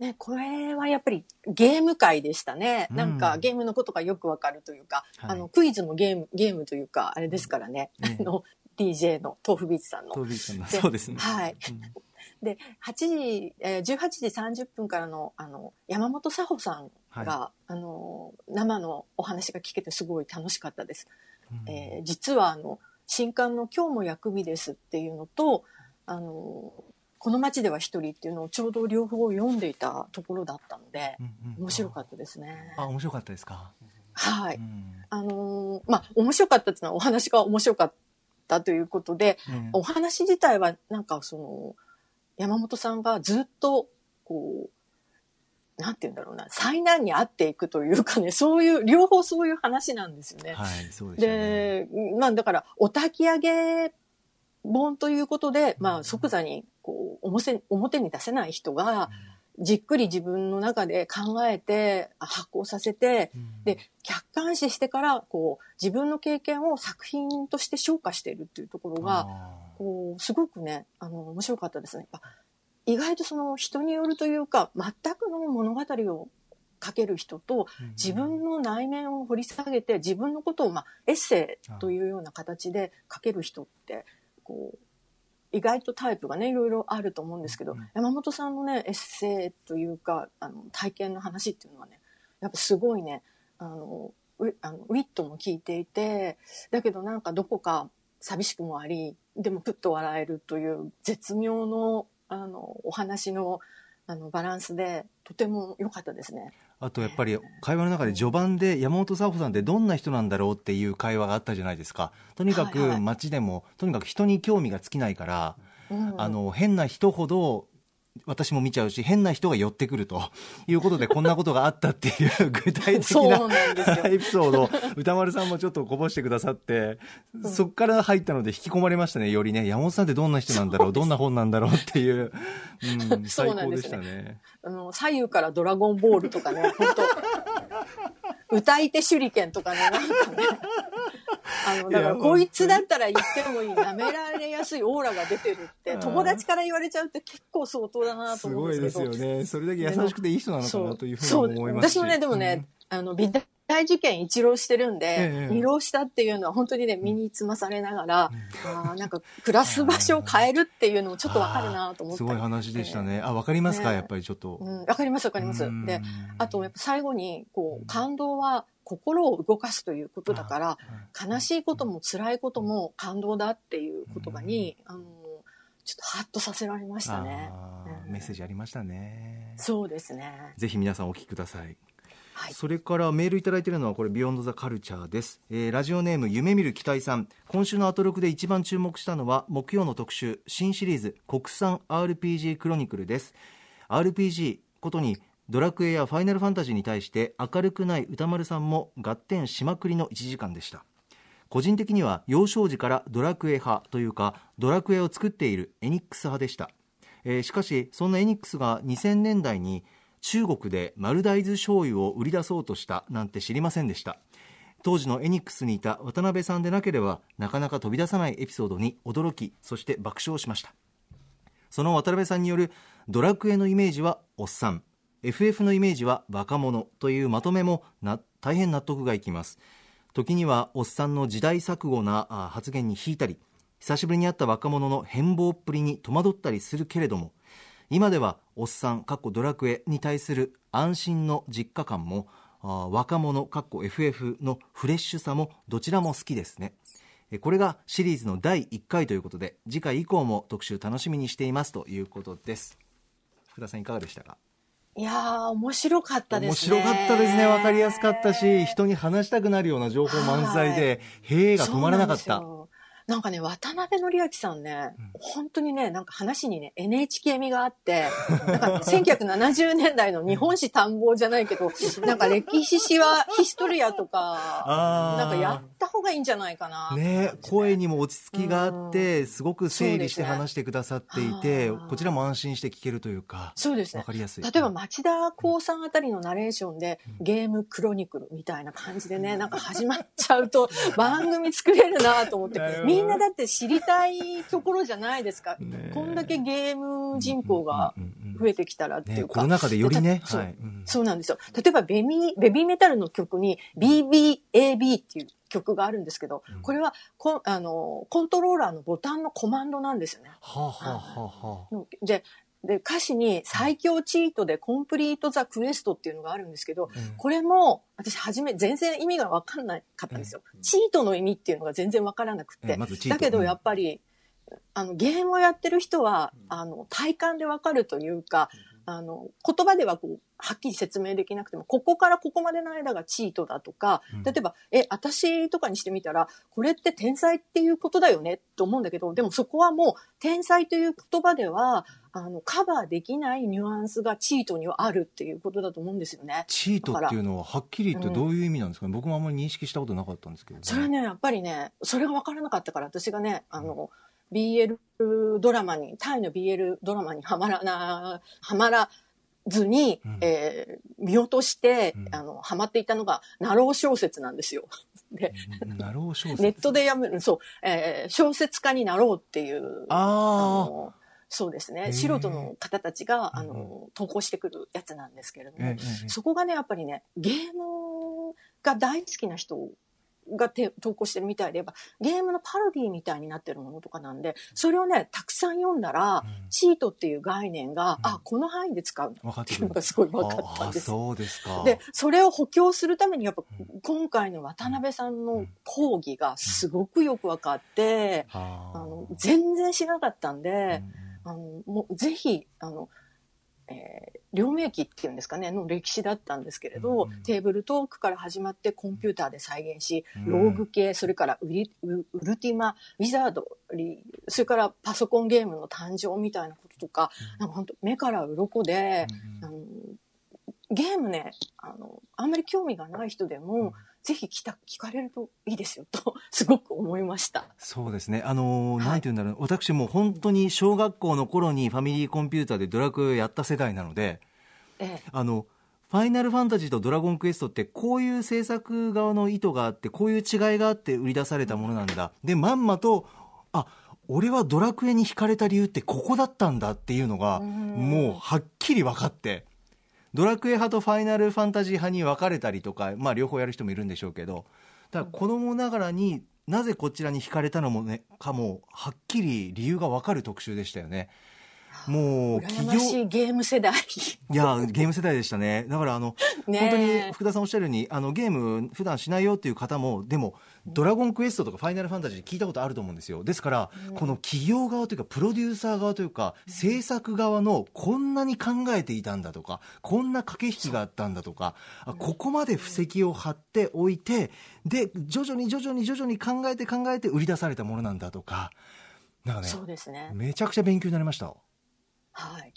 ね、これはやっぱりゲーム界でしたね。うんなんかゲームのことがよくわかるというか、はいあの、クイズもゲーム、ゲームというか、あれですからね。ねあの、DJ の豆腐ビーツさんの。トービーさんのでそうですね。はいうんで、8時、えー、18時30分からの、あの、山本佐穂さんが、あの、生のお話が聞けてすごい楽しかったです。うんえー実はあの新刊の「今日も薬味です」っていうのとあのこの街では一人っていうのをちょうど両方読んでいたところだったのでうんうん面白かったですね。あ、面白かったですか？はい、うんあのーまあ面白かったっていうのはお話が面白かったということでねお話自体はなんかその山本さんがずっとこうなんて言うんだろうな災難に遭っていくというかねそういう両方そういう話なんですよね。はい、そうでね。で、まあだから、お焚き上げ本ということで、まあ即座にこう表表に出せない人が、じっくり自分の中で考えて、発行させて、うん。で、客観視してから、こう、自分の経験を作品として消化しているっていうところが、あこう、すごくね、あの、面白かったですね。意外とその人によるというか、全くの物語を書ける人と、ー自分の内面を掘り下げて自分のことを、まあ、エッセイというような形で書ける人ってこう意外とタイプがねいろいろあると思うんですけど、うん山本さんのねエッセイというかあの体験の話っていうのはねやっぱすごいねあのウあのウィットも効いていてだけどなんかどこか寂しくもありでもプッと笑えるという絶妙のあのお話のあのバランスでとても良かったですね。あとやっぱり会話の中で序盤で山本佐穂さんってどんな人なんだろうっていう会話があったじゃないですか。とにかくはいはい街でも、とにかく人に興味が尽きないから、うんあの、変な人ほど、私も見ちゃうし、変な人が寄ってくるということで、こんなことがあったっていう具体的なエピソードを歌丸さんもちょっとこぼしてくださって、そっから入ったので引き込まれましたね、よりね。山本さんってどんな人なんだろう、どんな本なんだろうっていう、うん、そ 最高でしたね。あの、左右からドラゴンボールとかね、本当 歌い手手裏剣とかね、なんかね。あの、だから、こいつだったら言ってもいい、舐められやすいオーラが出てるって、うん友達から言われちゃうって結構相当だなとす思うんごいですけど。ですよね。それだけ優しくていい人なのかなというふうに思いますし。私もね、でもね、あの、美大受験一浪してるんで、ええ二浪したっていうのは本当にね、身につまされながら、あーなんか、暮らす場所を変えるっていうのもちょっとわかるなと思って。すごい話でしたね。あ、わかりますか、ねやっぱりちょっと。うん、わかりますわかりますうん。で、あとやっぱ最後に、こう、感動は心を動かすということだから、悲しいことも辛いことも感動だっていう言葉に、あの、ちょっとハッとさせられましたね。メッセージありましたね。そうですね。ぜひ皆さんお聞きください。はい。それからメールいただいているのはこれビヨンドザカルチャーです、えーラジオネーム夢見る期待さん今週のアトロクで一番注目したのは木曜の特集新シリーズ国産 RPG クロニクルです RPG ことにドラクエやファイナルファンタジーに対して明るくない歌丸さんも合点しまくりの1時間でした。個人的には幼少時からドラクエ派というかドラクエを作っているエニックス派でした、えーしかしそんなエニックスが2000年代に中国で丸大豆醤油を売り出そうとしたなんて知りませんでした。当時のエニックスにいた渡辺さんでなければなかなか飛び出さないエピソードに驚きそして爆笑しました。その渡辺さんによるドラクエのイメージはおっさん。FF のイメージは若者というまとめもな大変納得がいきます。時にはおっさんの時代錯誤なあ発言に引いたり久しぶりに会った若者の変貌っぷりに戸惑ったりするけれども今ではおっさんかっこドラクエに対する安心の実家感も若者かっこ FF のフレッシュさもどちらも好きですね。これがシリーズの第1回ということで次回以降も特集楽しみにしていますということです。福田さんいかがでしたか？いやー、面白かったですね。面白かったですね。分かりやすかったし人に話したくなるような情報満載でへえが止まらなかったなんかね、渡辺則明さんね、本当にね、なんか話にね、NHK 味があって、なんか1970年代の日本史探訪じゃないけど、なんか歴史史はヒストリアとか、なんかやった方がいいんじゃないかな。ね声にも落ち着きがあってすごく整理して話してくださっていて、あー。こちらも安心して聞けるというかそうです。ねわかりやすい。例えば町田光さんあたりのナレーションでゲームクロニクルみたいな感じでね、なんか始まっちゃうと番組作れるなと思ってみんなだって知りたいところじゃないですか。ねこんだけゲーム人口が増えてきたらっていねうか。コロナ禍でよりねそうはいうんそうなんですよ。例えばベビー、ベビーメタルの曲に BBAB っていう曲があるんですけど、これはコンあのコントローラーのボタンのコマンドなんですよね。はあはあはあはあで、で、歌詞に最強チートでコンプリートザクエストっていうのがあるんですけど、うん。これも私初め全然意味がわかんなかったんですよ。チートの意味っていうのが全然わからなくて。えまだけどやっぱり、あの、ゲームをやってる人は、あの、体感でわかるというか、あの、言葉ではこう、はっきり説明できなくても、ここからここまでの間がチートだとか、うん。例えば、え、私とかにしてみたら、これって天才っていうことだよねと思うんだけど、でもそこはもう、天才という言葉では、あの、カバーできないニュアンスがチートにはあるっていうことだと思うんですよね。チートっていうのははっきり言ってどういう意味なんですかね、僕もあんまり認識したことなかったんですけど、それはね、やっぱりね、それが分からなかったから、私がね、あの、BL ドラマに、タイの BL ドラマにはまらな、はまらずに、うん。えー見落として、うん。あの、ハマっていたのが、ナロー小説なんですよ。で、なるほど小説。ネットで読める、そう、えー小説家になろうっていう、ああのそうですね、素人の方たちが、あうん。の、投稿してくるやつなんですけれども、そこがね、やっぱりね、ゲームが大好きな人がて投稿してるみたいで、やっぱゲームのパロディみたいになってるものとかなんで、それをね、たくさん読んだら、うん。チートっていう概念が、うん。あ、この範囲で使う分かってていうのがすごい分かったんです。そうですか。で、それを補強するために、やっぱうん。今回の渡辺さんの講義がすごくよく分かって、あ。の、全然知らなかったんうで、んあの、もうぜひ、あの、えー両名機っていうんですかね、の歴史だったんですけれど、うんテーブルトークから始まってコンピューターで再現し、うん。ローグ系、それからウリウウルティマ、ウィザードリー、それからパソコンゲームの誕生みたいなこととか、なんか本当目から鱗で、うんあのゲームね、あの、あんまり興味がない人でも、ぜひ来た、聞かれるといいですよ、と、すごく思いました。そうですね。あのーはい。なんて言うんだろう。私もう本当に小学校の頃にファミリーコンピューターでドラクエをやった世代なのでええ。あのファイナルファンタジーとドラゴンクエストってこういう制作側の意図があってこういう違いがあって売り出されたものなんだ。でまんまとあ俺はドラクエに惹かれた理由ってここだったんだっていうのがうん。もうはっきり分かってドラクエ派とファイナルファンタジー派に分かれたりとか、まあ、両方やる人もいるんでしょうけどだ子供ながらになぜこちらに惹かれたのも、ね、かもはっきり理由が分かる特集でしたよね。もう羨企業ましいゲーム世代。いやゲーム世代でしたねだからあの 本当に福田さんおっしゃるようにあのゲーム普段しないよっていう方もでも「ドラゴンクエスト」とか「ファイナルファンタジー」聞いたことあると思うんですよですから、この企業側というかプロデューサー側というか制作側のこんなに考えていたんだとかこんな駆け引きがあったんだとかあここまで布石を張っておいてで徐々に徐々に徐々に考えて考えて売り出されたものなんだとかなんかねそうですね。めちゃくちゃ勉強になりました。はい。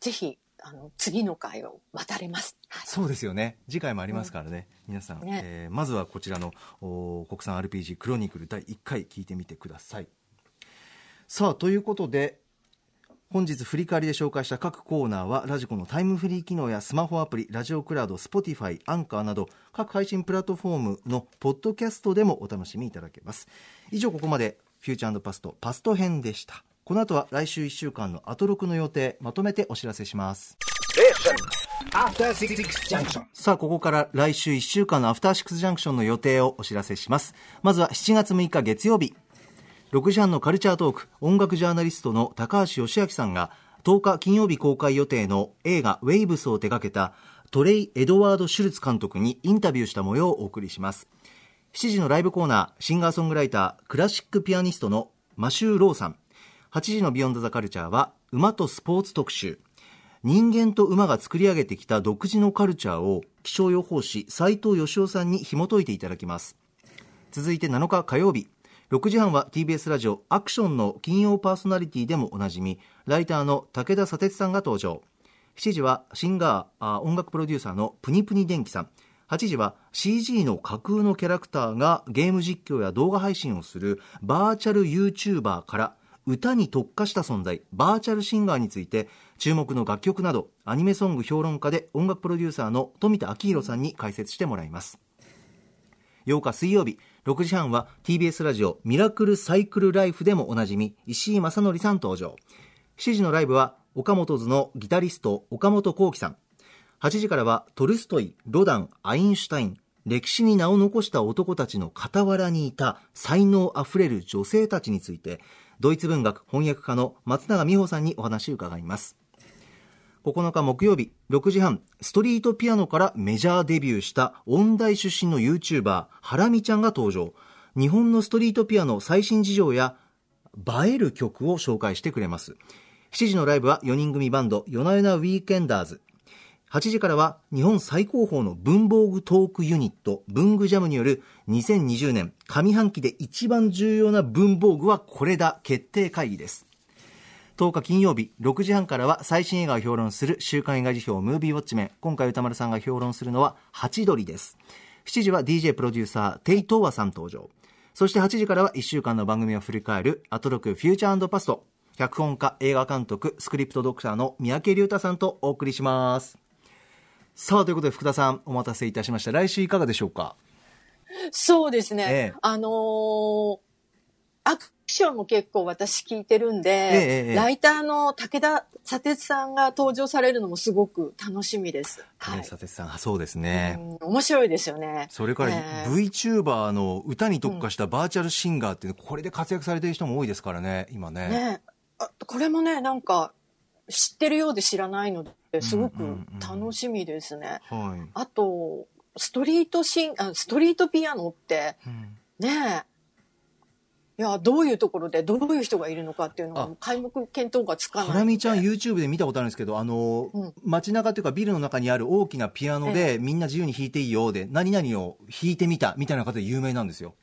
ぜひ、あの、次の回を渡れます。はい。そうですよね。次回もありますからね、皆さん、ね。えーまずはこちらのお国産 RPG クロニクル第1回聞いてみてください。さあということで本日振り返りで紹介した各コーナーはラジコのタイムフリー機能やスマホアプリラジオクラウド Spotify アンカーなど各配信プラットフォームのポッドキャストでもお楽しみいただけます。以上ここまでフューチャーパストパスト編でしたこの後は来週1週間のアトロクの予定まとめてお知らせします.さあ、ここから来週1週間のアフターシックスジャンクションの予定をお知らせします。まずは7月6日月曜日。6時半のカルチャートーク、音楽ジャーナリストの高橋義明さんが、10日金曜日公開予定の映画ウェイブスを手掛けたトレイ・エドワード・シュルツ監督にインタビューした模様をお送りします。7時のライブコーナー、シンガーソングライター、クラシックピアニストのマシュー・ローさん。8時のビヨンドザカルチャーは、馬とスポーツ特集。人間と馬が作り上げてきた独自のカルチャーを気象予報士斉藤義雄さんに紐解いていただきます。続いて7日火曜日。6時半は TBS ラジオアクションの金曜パーソナリティでもおなじみライターの武田砂鉄さんが登場。7時はシンガーあ音楽プロデューサーのプニプニ電気さん。8時は CG の架空のキャラクターがゲーム実況や動画配信をするバーチャル YouTuber から歌に特化した存在バーチャルシンガーについて注目の楽曲などアニメソング評論家で音楽プロデューサーの富田明宏さんに解説してもらいます。8日水曜日6時半は TBS ラジオミラクルサイクルライフでもおなじみ石井正則さん登場。7時のライブは岡本図のギタリスト岡本幸輝さん。8時からはトルストイロダンアインシュタイン歴史に名を残した男たちの傍らにいた才能あふれる女性たちについてドイツ文学翻訳家の松永美穂さんにお話を伺います。9日木曜日6時半ストリートピアノからメジャーデビューした音大出身の YouTuber ハラミちゃんが登場。日本のストリートピアノ最新事情や映える曲を紹介してくれます。7時のライブは4人組バンド夜な夜なウィーケンダーズ。8時からは日本最高峰の文房具トークユニット文具ジャムによる2020年上半期で一番重要な文房具はこれだ決定会議です。10日金曜日6時半からは最新映画を評論する週刊映画辞表ムービーウォッチメン。今回歌丸さんが評論するのはハチドリです。7時は DJ プロデューサーテイトーワさん登場。そして8時からは1週間の番組を振り返るアトロクフューチャーパスト。脚本家映画監督スクリプトドクターの三宅龍太さんとお送りします。さあということで福田さんお待たせいたしました。来週いかがでしょうか？そうですね。ええ。あのーアクションも結構私聞いてるんで、えライターの武田砂鉄さんが登場されるのもすごく楽しみです。はいはい、佐哲さんあそうですね、うん面白いですよね。それからええ。VTuber の歌に特化したバーチャルシンガーっていうのこれで活躍されてる人も多いですからね今ね。ね。あこれもね、なんか知ってるようで知らないので、すごくうんうんうん。楽しみですね。はい、あと、ストリートシン、あストリートピアノって、うん。ねえ、いや、どういうところでどういう人がいるのかっていうのあ。が開目見当がつかない。ハラミちゃん YouTube で見たことあるんですけどあの、うん。街中というかビルの中にある大きなピアノで、みんな自由に弾いていいよで何々を弾いてみたみたいな方で有名なんですよ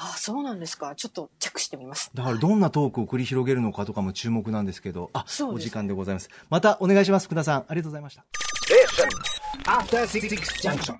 あそうなんですか。ちょっとチェックしてみます。だからどんなトークを繰り広げるのかとかも注目なんですけどあそうですお時間でございますまたお願いします福田さんありがとうございました After Six Junction.